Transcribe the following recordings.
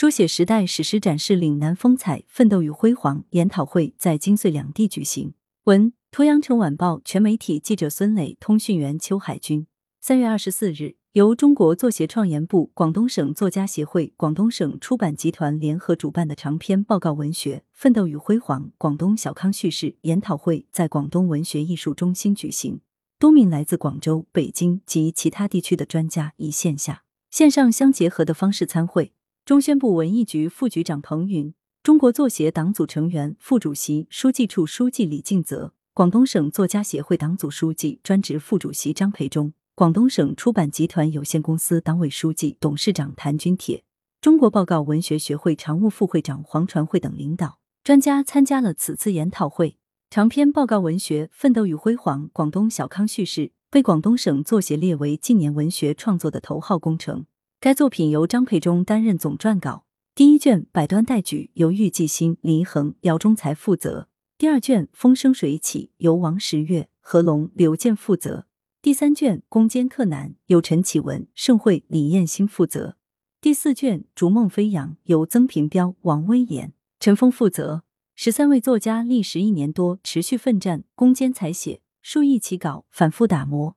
书写时代史诗，展示岭南风采，奋斗与辉煌。研讨会在京穗两地举行。文：图阳城晚报全媒体记者孙磊，通讯员邱海军。三月二十四日，由中国作协创研部、广东省作家协会、广东省出版集团联合主办的长篇报告文学《奋斗与辉煌：广东小康叙事》研讨会在广东文学艺术中心举行。多名来自广州、北京及其他地区的专家以线下、线上相结合的方式参会。中宣部文艺局副局长彭云、中国作协党组成员、副主席、书记处书记李敬泽、广东省作家协会党组书记、专职副主席张培忠、广东省出版集团有限公司党委书记、董事长谭军铁、中国报告文学学会常务副会长黄传慧等领导专家参加了此次研讨会。长篇报告文学《奋斗与辉煌：广东小康叙事》被广东省作协列为近年文学创作的头号工程。该作品由张培忠担任总撰稿，第一卷百端待举由郁继新、黎恒、姚忠才负责；第二卷风生水起由王十月、何龙、刘健负责；第三卷攻坚克难由陈启文、盛会、李彦兴负责；第四卷逐梦飞扬由曾平彪、王威严、陈峰负责。十三位作家历时一年多，持续奋战，攻坚采写数亿起稿，反复打磨，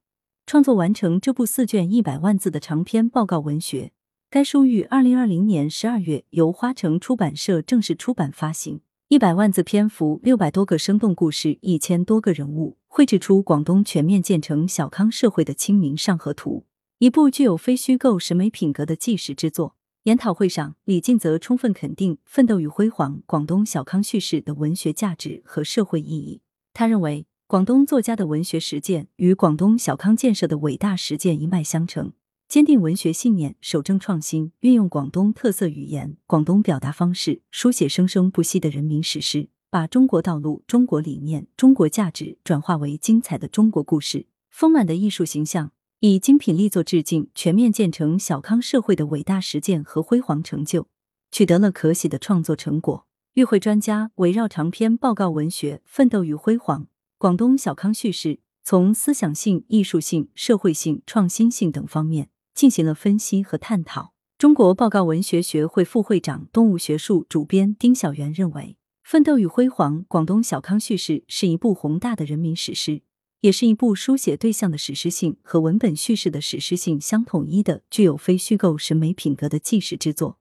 创作完成这部四卷一百万字的长篇报告文学。该书于二零二零年十二月由花城出版社正式出版发行。一百万字篇幅，六百多个生动故事，一千多个人物，绘制出广东全面建成小康社会的清明上河图，一部具有非虚构审美品格的纪实之作。研讨会上，李敬泽充分肯定《奋斗与辉煌：广东小康叙事》的文学价值和社会意义。他认为，广东作家的文学实践与广东小康建设的伟大实践一脉相承，坚定文学信念，守正创新，运用广东特色语言、广东表达方式，书写生生不息的人民史诗，把中国道路、中国理念、中国价值转化为精彩的中国故事、丰满的艺术形象。以精品力作致敬全面建成小康社会的伟大实践和辉煌成就，取得了可喜的创作成果。与会专家围绕长篇报告文学《奋斗与辉煌：广东小康叙事》，从思想性、艺术性、社会性、创新性等方面进行了分析和探讨。中国报告文学学会副会长、动物学术主编丁小元认为，《奋斗与辉煌：广东小康叙事》是一部宏大的人民史诗。也是一部书写对象的史诗性和文本叙事的史诗性相统一的、具有非虚构审美品格的纪实之作，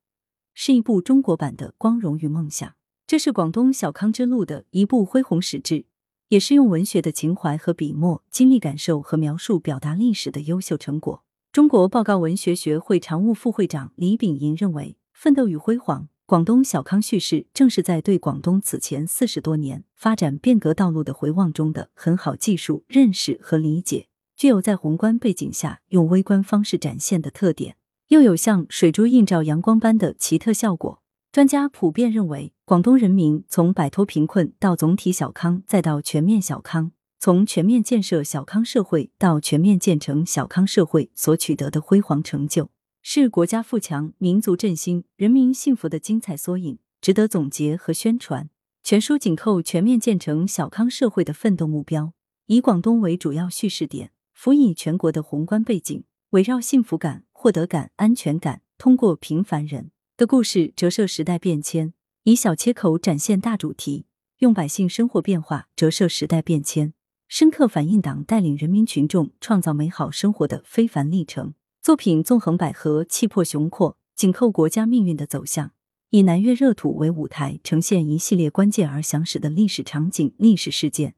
是一部中国版的《光荣与梦想》。这是广东小康之路的一部恢宏史志，也是用文学的情怀和笔墨、经历感受和描述表达历史的优秀成果。中国报告文学学会常务副会长李炳银认为，《奋斗与辉煌》。广东小康叙事正是在对广东此前四十多年发展变革道路的回望中的很好技术认识和理解，具有在宏观背景下用微观方式展现的特点，又有像水珠映照阳光般的奇特效果。专家普遍认为，广东人民从摆脱贫困到总体小康，再到全面小康，从全面建设小康社会到全面建成小康社会所取得的辉煌成就。是国家富强、民族振兴、人民幸福的精彩缩影，值得总结和宣传。全书紧扣全面建成小康社会的奋斗目标，以广东为主要叙事点，辅以全国的宏观背景，围绕幸福感、获得感、安全感，通过平凡人的故事折射时代变迁，以小切口展现大主题，用百姓生活变化折射时代变迁，深刻反映党带领人民群众创造美好生活的非凡历程。作品纵横捭阖，气魄雄阔，紧扣国家命运的走向，以南粤热土为舞台，呈现一系列关键而详实的历史场景、历史事件，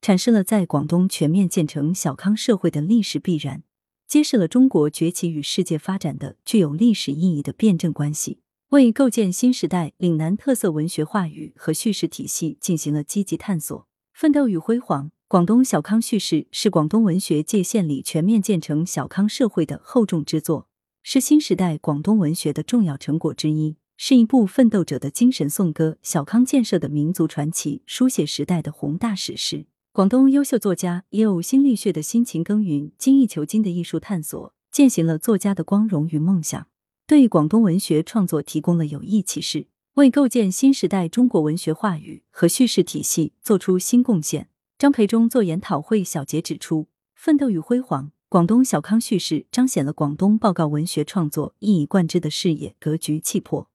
阐释了在广东全面建成小康社会的历史必然，揭示了中国崛起与世界发展的具有历史意义的辩证关系，为构建新时代岭南特色文学话语和叙事体系进行了积极探索。奋斗与辉煌。广东小康叙事是广东文学界献礼全面建成小康社会的厚重之作，是新时代广东文学的重要成果之一，是一部奋斗者的精神颂歌、小康建设的民族传奇、书写时代的宏大史诗。广东优秀作家也呕心沥血的辛勤耕耘、精益求精的艺术探索，践行了作家的光荣与梦想，对广东文学创作提供了有益启示，为构建新时代中国文学话语和叙事体系做出新贡献。张培忠做研讨会小结指出，《奋斗与辉煌：广东小康叙事》彰显了广东报告文学创作一以贯之的视野、格局、气魄，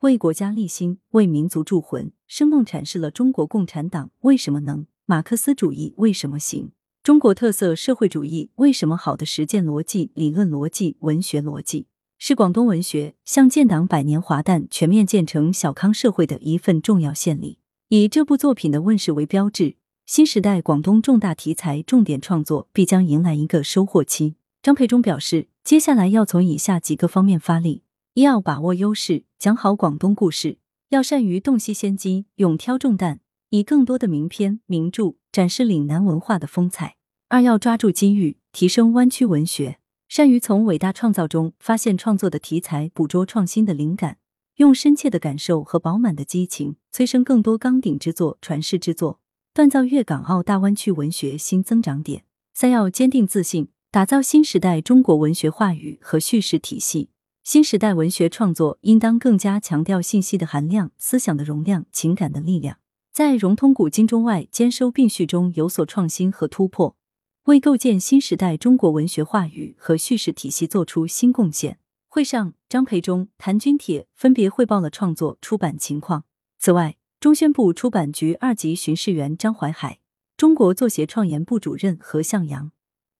为国家立心，为民族铸魂，生动阐释了中国共产党为什么能，马克思主义为什么行，中国特色社会主义为什么好的实践逻辑、理论逻辑、文学逻辑，是广东文学向建党百年华诞、全面建成小康社会的一份重要献礼。以这部作品的问世为标志，新时代广东重大题材重点创作必将迎来一个收获期。张培忠表示，接下来要从以下几个方面发力：一要把握优势，讲好广东故事，要善于洞悉先机，勇挑重担，以更多的名篇名著展示岭南文化的风采；二要抓住机遇，提升湾区文学，善于从伟大创造中发现创作的题材，捕捉创新的灵感。用深切的感受和饱满的激情，催生更多钢鼎之作、传世之作，锻造粤港澳大湾区文学新增长点。三要坚定自信，打造新时代中国文学话语和叙事体系。新时代文学创作应当更加强调信息的含量、思想的容量、情感的力量，在融通古今中外、兼收并蓄中有所创新和突破，为构建新时代中国文学话语和叙事体系做出新贡献。会上，张培忠、谭军铁分别汇报了创作出版情况。此外，中宣部出版局二级巡视员张怀海、中国作协创研部主任何向阳、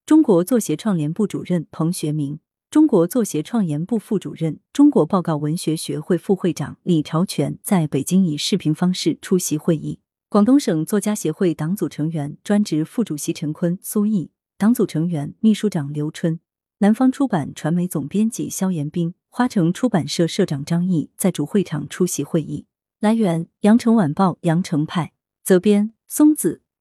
中国作协创联部主任彭学明、中国作协创研部副主任、中国报告文学学会副会长李朝全在北京以视频方式出席会议。广东省作家协会党组成员、专职副主席陈坤、苏毅，党组成员、秘书长刘春。南方出版传媒总编辑肖延斌、花城出版社社长张毅在主会场出席会议。来源：羊城晚报羊城派，责编：松子。